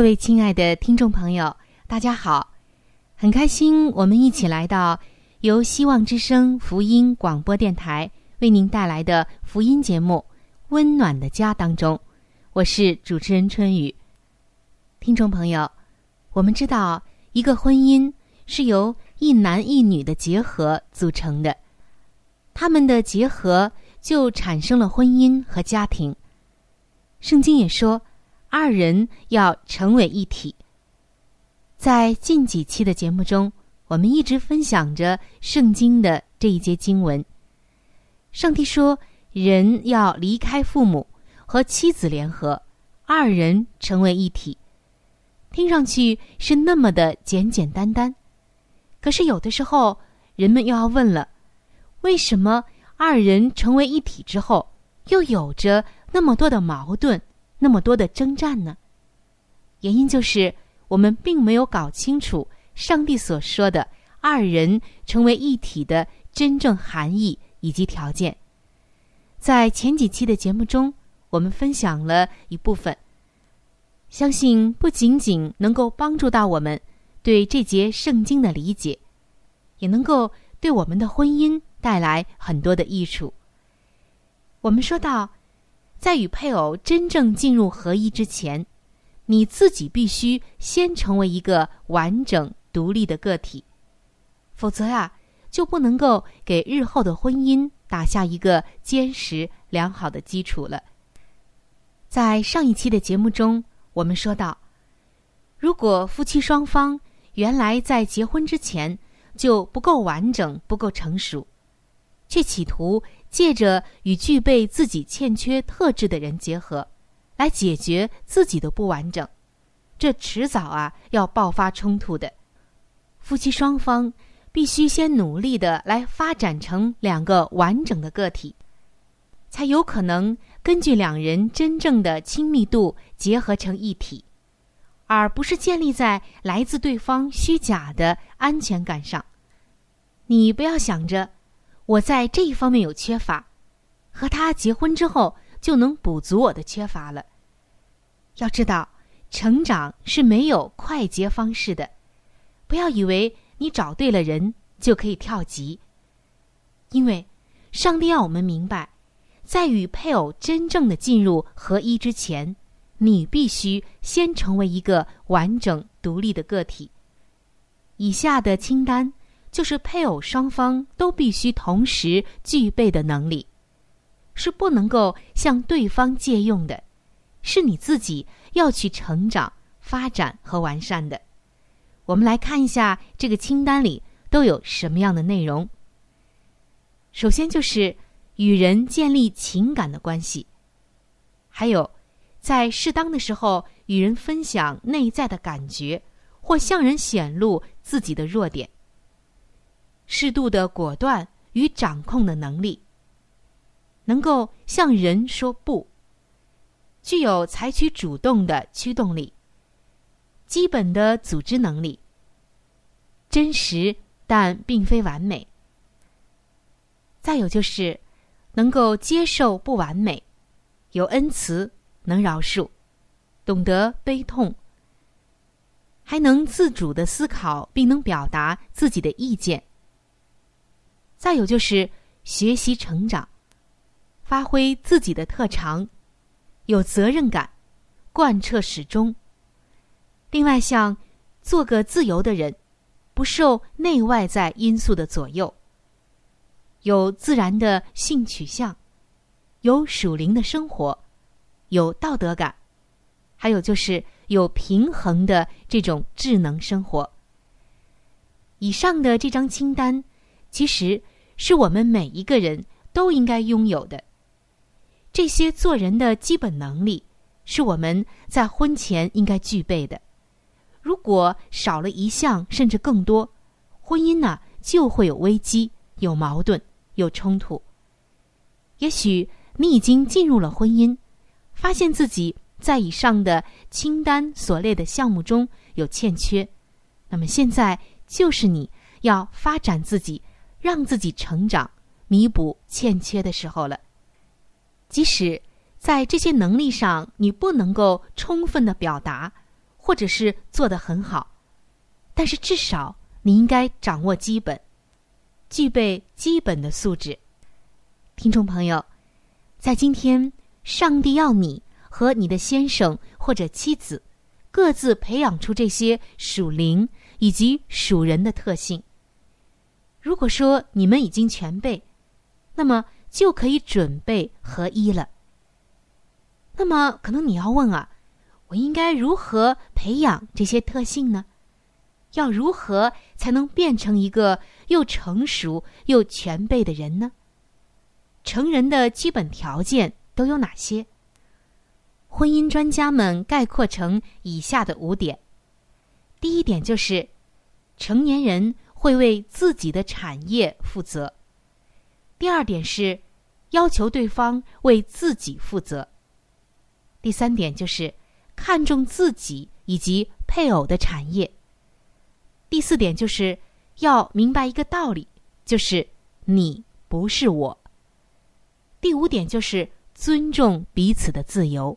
各位亲爱的听众朋友，大家好！很开心，我们一起来到由希望之声福音广播电台为您带来的福音节目《温暖的家》当中。我是主持人春雨。听众朋友，我们知道，一个婚姻是由一男一女的结合组成的，他们的结合就产生了婚姻和家庭。圣经也说。二人要成为一体。在近几期的节目中，我们一直分享着圣经的这一节经文。上帝说：“人要离开父母，和妻子联合，二人成为一体。”听上去是那么的简简单单，可是有的时候，人们又要问了：为什么二人成为一体之后，又有着那么多的矛盾？那么多的征战呢？原因就是我们并没有搞清楚上帝所说的二人成为一体的真正含义以及条件。在前几期的节目中，我们分享了一部分，相信不仅仅能够帮助到我们对这节圣经的理解，也能够对我们的婚姻带来很多的益处。我们说到。在与配偶真正进入合一之前，你自己必须先成为一个完整独立的个体，否则呀，就不能够给日后的婚姻打下一个坚实良好的基础了。在上一期的节目中，我们说到，如果夫妻双方原来在结婚之前就不够完整、不够成熟，却企图。借着与具备自己欠缺特质的人结合，来解决自己的不完整，这迟早啊要爆发冲突的。夫妻双方必须先努力的来发展成两个完整的个体，才有可能根据两人真正的亲密度结合成一体，而不是建立在来自对方虚假的安全感上。你不要想着。我在这一方面有缺乏，和他结婚之后就能补足我的缺乏了。要知道，成长是没有快捷方式的，不要以为你找对了人就可以跳级。因为，上帝要我们明白，在与配偶真正的进入合一之前，你必须先成为一个完整独立的个体。以下的清单。就是配偶双方都必须同时具备的能力，是不能够向对方借用的，是你自己要去成长、发展和完善的。我们来看一下这个清单里都有什么样的内容。首先就是与人建立情感的关系，还有在适当的时候与人分享内在的感觉，或向人显露自己的弱点。适度的果断与掌控的能力，能够向人说不，具有采取主动的驱动力，基本的组织能力，真实但并非完美。再有就是能够接受不完美，有恩慈，能饶恕，懂得悲痛，还能自主的思考，并能表达自己的意见。再有就是学习成长，发挥自己的特长，有责任感，贯彻始终。另外，像做个自由的人，不受内外在因素的左右，有自然的性取向，有属灵的生活，有道德感，还有就是有平衡的这种智能生活。以上的这张清单，其实。是我们每一个人都应该拥有的。这些做人的基本能力，是我们在婚前应该具备的。如果少了一项，甚至更多，婚姻呢就会有危机、有矛盾、有冲突。也许你已经进入了婚姻，发现自己在以上的清单所列的项目中有欠缺，那么现在就是你要发展自己。让自己成长、弥补欠缺的时候了。即使在这些能力上你不能够充分的表达，或者是做得很好，但是至少你应该掌握基本，具备基本的素质。听众朋友，在今天，上帝要你和你的先生或者妻子各自培养出这些属灵以及属人的特性。如果说你们已经全备，那么就可以准备合一了。那么可能你要问啊，我应该如何培养这些特性呢？要如何才能变成一个又成熟又全备的人呢？成人的基本条件都有哪些？婚姻专家们概括成以下的五点：第一点就是成年人。会为自己的产业负责。第二点是要求对方为自己负责。第三点就是看重自己以及配偶的产业。第四点就是要明白一个道理，就是你不是我。第五点就是尊重彼此的自由。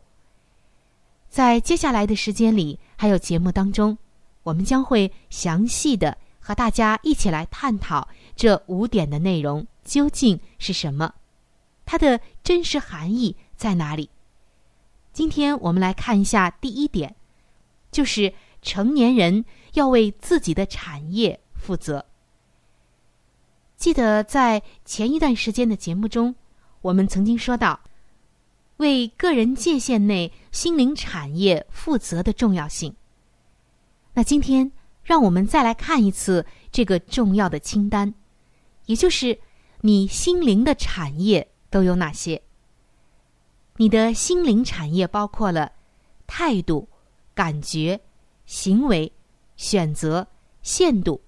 在接下来的时间里，还有节目当中，我们将会详细的。和大家一起来探讨这五点的内容究竟是什么，它的真实含义在哪里？今天我们来看一下第一点，就是成年人要为自己的产业负责。记得在前一段时间的节目中，我们曾经说到，为个人界限内心灵产业负责的重要性。那今天。让我们再来看一次这个重要的清单，也就是你心灵的产业都有哪些？你的心灵产业包括了态度、感觉、行为、选择、限度，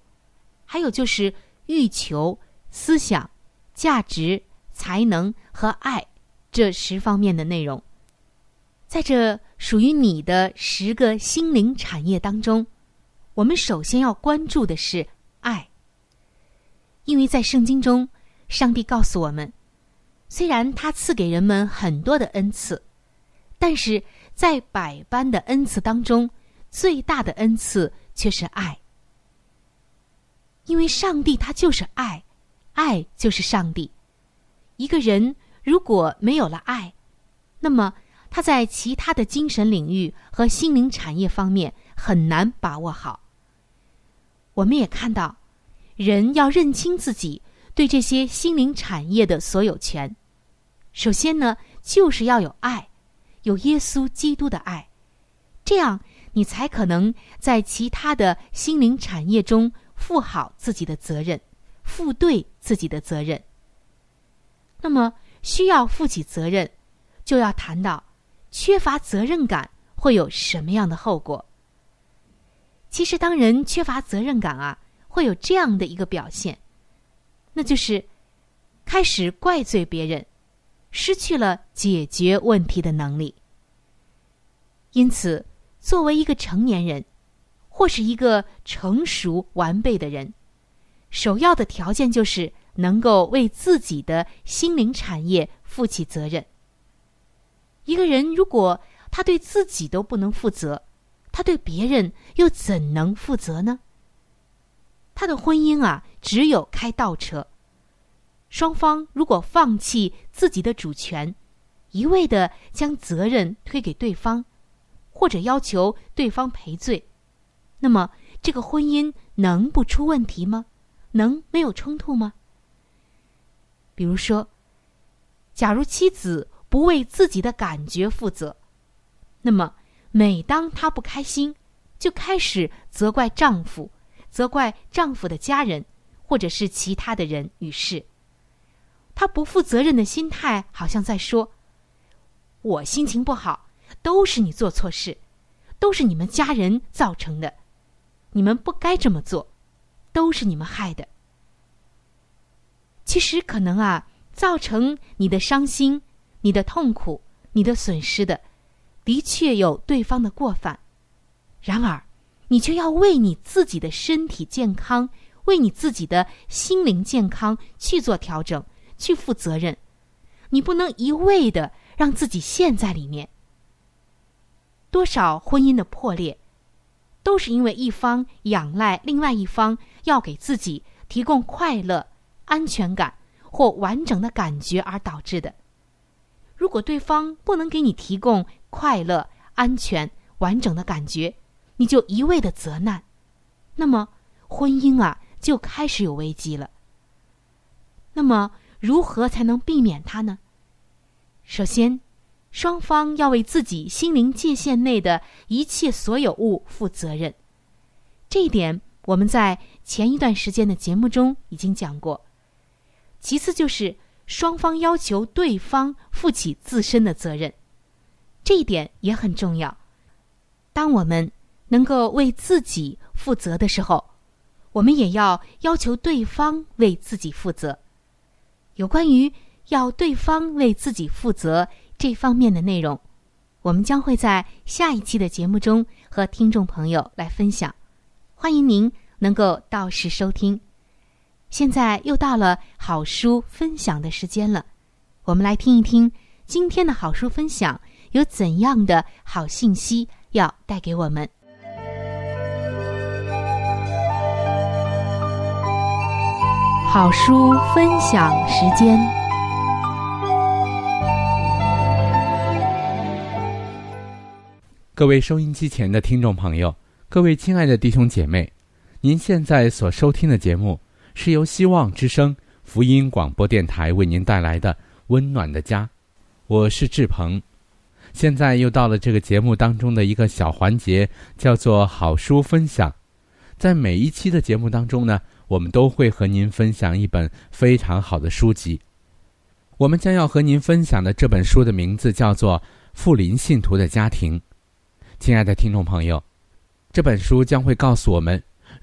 还有就是欲求、思想、价值、才能和爱这十方面的内容。在这属于你的十个心灵产业当中。我们首先要关注的是爱，因为在圣经中，上帝告诉我们，虽然他赐给人们很多的恩赐，但是在百般的恩赐当中，最大的恩赐却是爱。因为上帝他就是爱，爱就是上帝。一个人如果没有了爱，那么他在其他的精神领域和心灵产业方面很难把握好。我们也看到，人要认清自己对这些心灵产业的所有权。首先呢，就是要有爱，有耶稣基督的爱，这样你才可能在其他的心灵产业中负好自己的责任，负对自己的责任。那么，需要负起责任，就要谈到缺乏责任感会有什么样的后果。其实，当人缺乏责任感啊，会有这样的一个表现，那就是开始怪罪别人，失去了解决问题的能力。因此，作为一个成年人，或是一个成熟完备的人，首要的条件就是能够为自己的心灵产业负起责任。一个人如果他对自己都不能负责，他对别人又怎能负责呢？他的婚姻啊，只有开倒车。双方如果放弃自己的主权，一味的将责任推给对方，或者要求对方赔罪，那么这个婚姻能不出问题吗？能没有冲突吗？比如说，假如妻子不为自己的感觉负责，那么每当她不开心，就开始责怪丈夫，责怪丈夫的家人，或者是其他的人与事。她不负责任的心态，好像在说。我心情不好，都是你做错事，都是你们家人造成的，你们不该这么做，都是你们害的。其实可能啊，造成你的伤心、你的痛苦、你的损失的，的确有对方的过犯，然而，你却要为你自己的身体健康、为你自己的心灵健康去做调整，去负责任，你不能一味的。让自己陷在里面。多少婚姻的破裂，都是因为一方仰赖另外一方要给自己提供快乐、安全感或完整的感觉而导致的。如果对方不能给你提供快乐、安全、完整的感觉，你就一味的责难，那么婚姻啊就开始有危机了。那么如何才能避免它呢？首先，双方要为自己心灵界限内的一切所有物负责任。这一点我们在前一段时间的节目中已经讲过。其次就是双方要求对方负起自身的责任，这一点也很重要。当我们能够为自己负责的时候，我们也要要求对方为自己负责。有关于。要对方为自己负责这方面的内容，我们将会在下一期的节目中和听众朋友来分享。欢迎您能够到时收听。现在又到了好书分享的时间了，我们来听一听今天的好书分享有怎样的好信息要带给我们。好书分享时间。各位收音机前的听众朋友，各位亲爱的弟兄姐妹，您现在所收听的节目是由希望之声福音广播电台为您带来的《温暖的家》，我是志鹏。现在又到了这个节目当中的一个小环节，叫做好书分享。在每一期的节目当中呢，我们都会和您分享一本非常好的书籍。我们将要和您分享的这本书的名字叫做《富林信徒的家庭》。亲爱的听众朋友，这本书将会告诉我们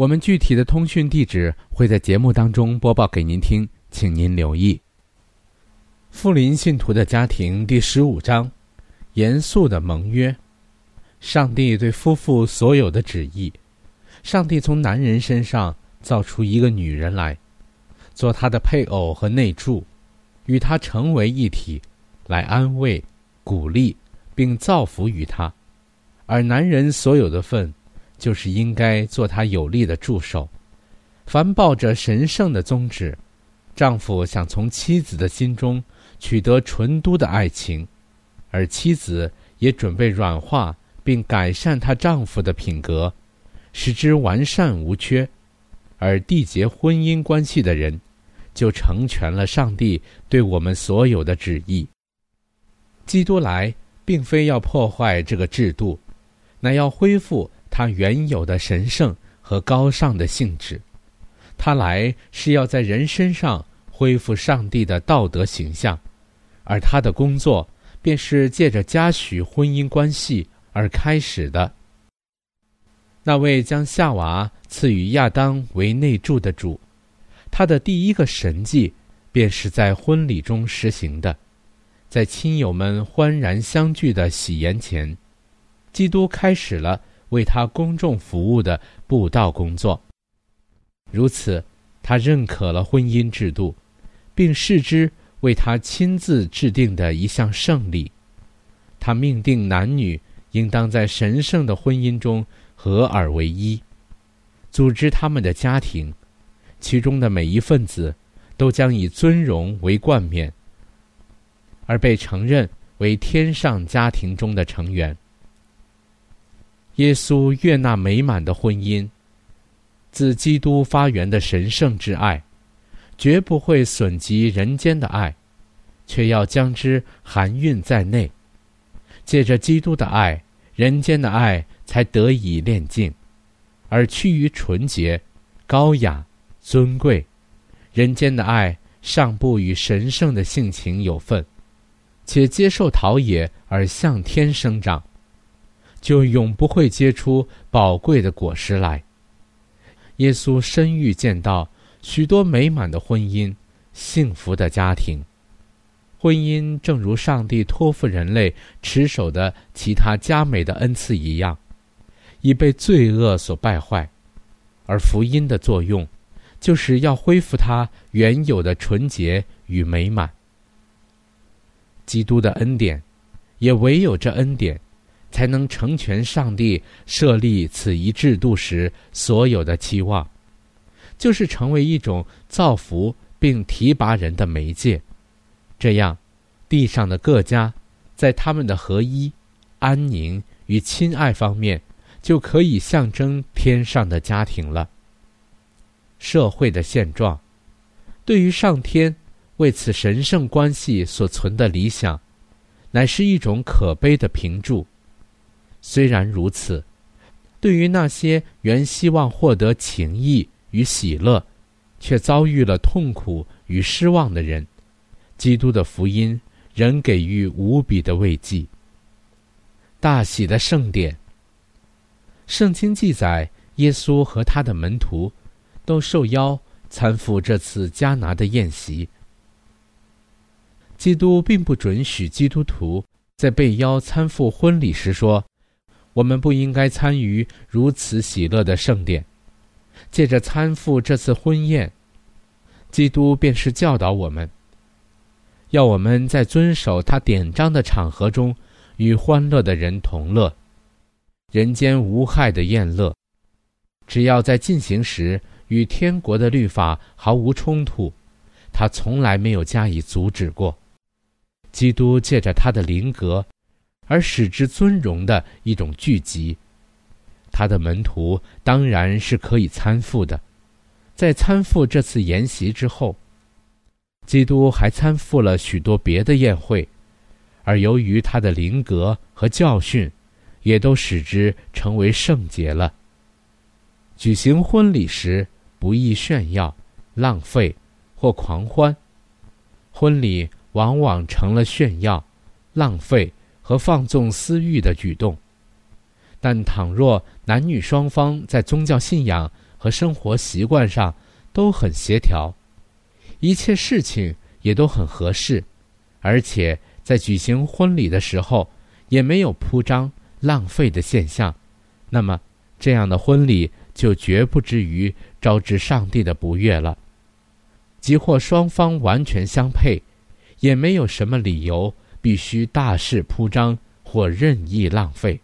我们具体的通讯地址会在节目当中播报给您听，请您留意。《富林信徒的家庭》第十五章：严肃的盟约。上帝对夫妇所有的旨意。上帝从男人身上造出一个女人来，做他的配偶和内助，与他成为一体，来安慰、鼓励，并造福于他。而男人所有的份。就是应该做他有力的助手。凡抱着神圣的宗旨，丈夫想从妻子的心中取得纯都的爱情，而妻子也准备软化并改善她丈夫的品格，使之完善无缺。而缔结婚姻关系的人，就成全了上帝对我们所有的旨意。基督来，并非要破坏这个制度，乃要恢复。他原有的神圣和高尚的性质。他来是要在人身上恢复上帝的道德形象，而他的工作便是借着嘉许婚姻关系而开始的。那位将夏娃赐予亚当为内助的主，他的第一个神迹便是在婚礼中实行的，在亲友们欢然相聚的喜宴前，基督开始了为他公众服务的布道工作。如此，他认可了婚姻制度，并视之为他亲自制定的一项胜利。他命定男女应当在神圣的婚姻中合而为一，组织他们的家庭，其中的每一份子都将以尊荣为冠冕，而被承认为天上家庭中的成员。耶稣悦纳美满的婚姻。自基督发源的神圣之爱，绝不会损及人间的爱，却要将之含蕴在内。借着基督的爱，人间的爱才得以炼净，而趋于纯洁、高雅、尊贵。人间的爱尚不与神圣的性情有份，且接受陶冶而向天生长，就永不会结出宝贵的果实来。耶稣深欲见到许多美满的婚姻、幸福的家庭。婚姻正如上帝托付人类持守的其他佳美的恩赐一样，已被罪恶所败坏，而福音的作用，就是要恢复它原有的纯洁与美满。基督的恩典，也唯有这恩典。才能成全上帝设立此一制度时所有的期望，就是成为一种造福并提拔人的媒介。这样，地上的各家在他们的合一、安宁与亲爱方面，就可以象征天上的家庭了。社会的现状，对于上天为此神圣关系所存的理想，乃是一种可悲的评注。虽然如此，对于那些原希望获得情谊与喜乐，却遭遇了痛苦与失望的人，基督的福音仍给予无比的慰藉。大喜的盛典。圣经记载，耶稣和他的门徒都受邀参赴这次迦拿的宴席。基督并不准许基督徒在被邀参赴婚礼时说。我们不应该参与如此喜乐的盛典，借着参赴这次婚宴，基督便是教导我们，要我们在遵守他典章的场合中，与欢乐的人同乐，人间无害的宴乐，只要在进行时与天国的律法毫无冲突，他从来没有加以阻止过。基督借着他的灵格。而使之尊荣的一种聚集，他的门徒当然是可以参赴的。在参赴这次筵席之后，基督还参赴了许多别的宴会，而由于他的灵格和教训，也都使之成为圣洁了。举行婚礼时，不宜炫耀、浪费或狂欢，婚礼往往成了炫耀、浪费。和放纵私欲的举动，但倘若男女双方在宗教信仰和生活习惯上都很协调，一切事情也都很合适，而且在举行婚礼的时候也没有铺张浪费的现象，那么这样的婚礼就绝不至于招致上帝的不悦了。即或双方完全相配，也没有什么理由。必须大肆铺张或任意浪费。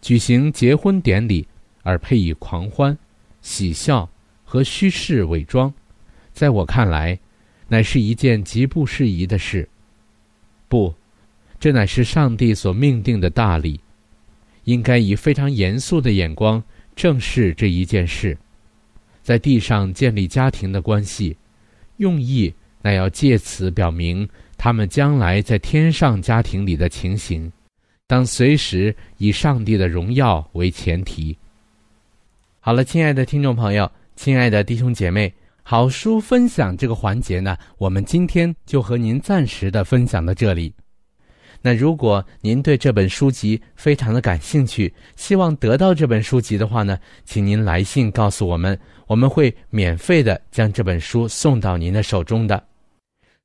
举行结婚典礼而配以狂欢、喜笑和虚饰伪装，在我看来，乃是一件极不适宜的事。不，这乃是上帝所命定的大礼，应该以非常严肃的眼光正视这一件事。在地上建立家庭的关系，用意乃要借此表明。他们将来在天上家庭里的情形，当随时以上帝的荣耀为前提。好了，亲爱的听众朋友，亲爱的弟兄姐妹，好书分享这个环节呢，我们今天就和您暂时的分享到这里。那如果您对这本书籍非常的感兴趣，希望得到这本书籍的话呢，请您来信告诉我们，我们会免费的将这本书送到您的手中的。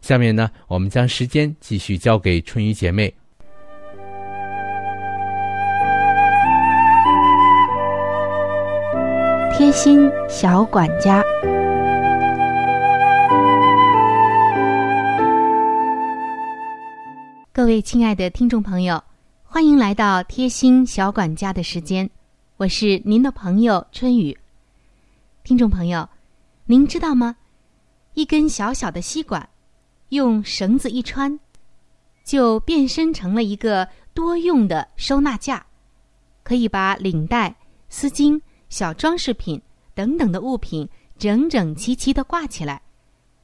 下面呢，我们将时间继续交给春雨姐妹。贴心小管家，各位亲爱的听众朋友。欢迎来到贴心小管家的时间，我是您的朋友春雨。听众朋友，您知道吗？一根小小的吸管，用绳子一穿，就变身成了一个多用的收纳架，可以把领带、丝巾、小装饰品等等的物品整整齐齐的挂起来，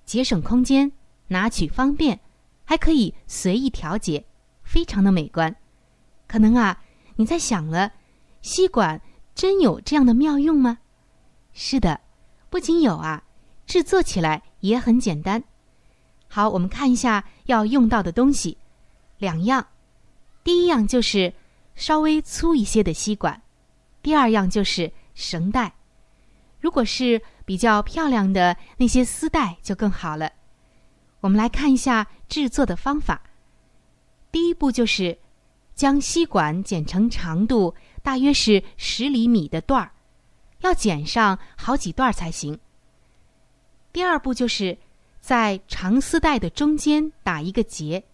节省空间，拿取方便，还可以随意调节，非常的美观。可能啊，你在想了，吸管真有这样的妙用吗？是的，不仅有啊，制作起来也很简单。好，我们看一下要用到的东西，两样。第一样就是稍微粗一些的吸管，第二样就是绳带。如果是比较漂亮的那些丝带就更好了。我们来看一下制作的方法。第一步就是。将吸管剪成长度大约是十厘米的段儿，要剪上好几段才行。第二步就是在长丝带的中间打一个结，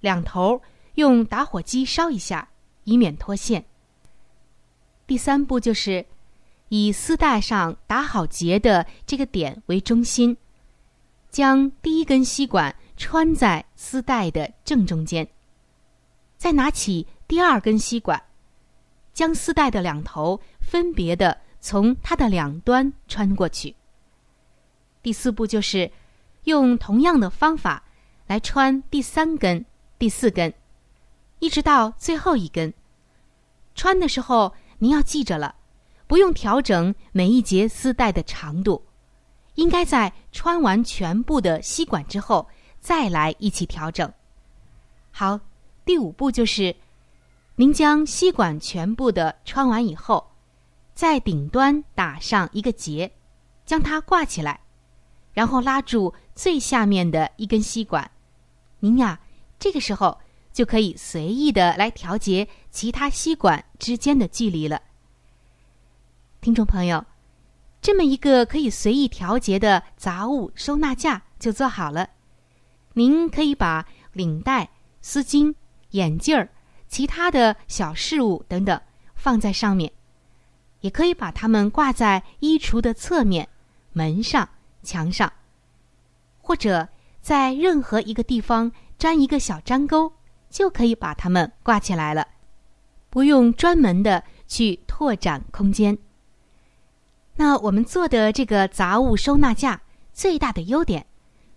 两头用打火机烧一下，以免脱线。第三步就是以丝带上打好结的这个点为中心，将第一根吸管穿在丝带的正中间。再拿起第二根吸管，将丝带的两头分别的从它的两端穿过去。第四步就是用同样的方法来穿第三根、第四根，一直到最后一根。穿的时候您要记着了，不用调整每一节丝带的长度，应该在穿完全部的吸管之后再来一起调整。好。第五步就是，您将吸管全部的穿完以后，在顶端打上一个结，将它挂起来，然后拉住最下面的一根吸管。您呀，这个时候就可以随意的来调节其他吸管之间的距离了。听众朋友，这么一个可以随意调节的杂物收纳架就做好了。您可以把领带、丝巾。眼镜儿、其他的小饰物等等放在上面，也可以把它们挂在衣橱的侧面、门上、墙上，或者在任何一个地方粘一个小粘钩，就可以把它们挂起来了，不用专门的去拓展空间。那我们做的这个杂物收纳架最大的优点。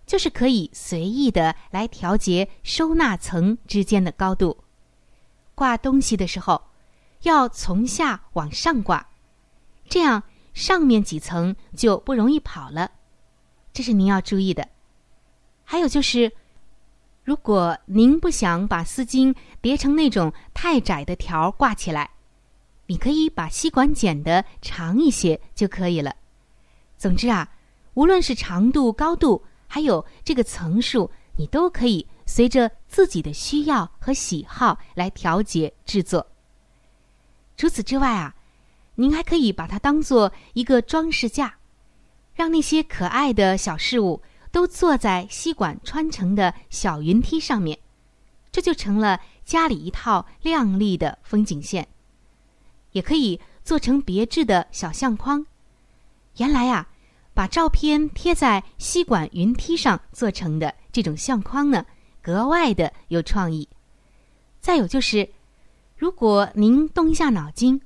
就是可以随意的来调节收纳层之间的高度，挂东西的时候要从下往上挂，这样上面几层就不容易跑了，这是您要注意的。还有就是，如果您不想把丝巾叠成那种太窄的条挂起来，你可以把吸管剪得长一些就可以了。总之啊，无论是长度、高度。还有这个层数，你都可以随着自己的需要和喜好来调节制作。除此之外啊，您还可以把它当做一个装饰架，让那些可爱的小事物都坐在吸管穿成的小云梯上面，这就成了家里一套亮丽的风景线。也可以做成别致的小相框。原来啊，把照片贴在吸管云梯上做成的这种相框呢，格外的有创意。再有就是，如果您动一下脑筋，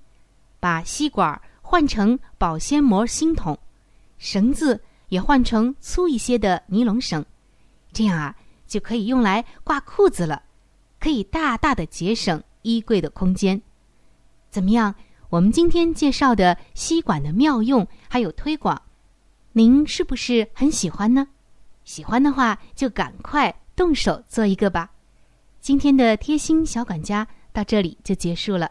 把吸管换成保鲜膜芯筒，绳子也换成粗一些的尼龙绳，这样啊，就可以用来挂裤子了，可以大大的节省衣柜的空间。怎么样？我们今天介绍的吸管的妙用还有推广，您是不是很喜欢呢？喜欢的话，就赶快动手做一个吧。今天的贴心小管家到这里就结束了。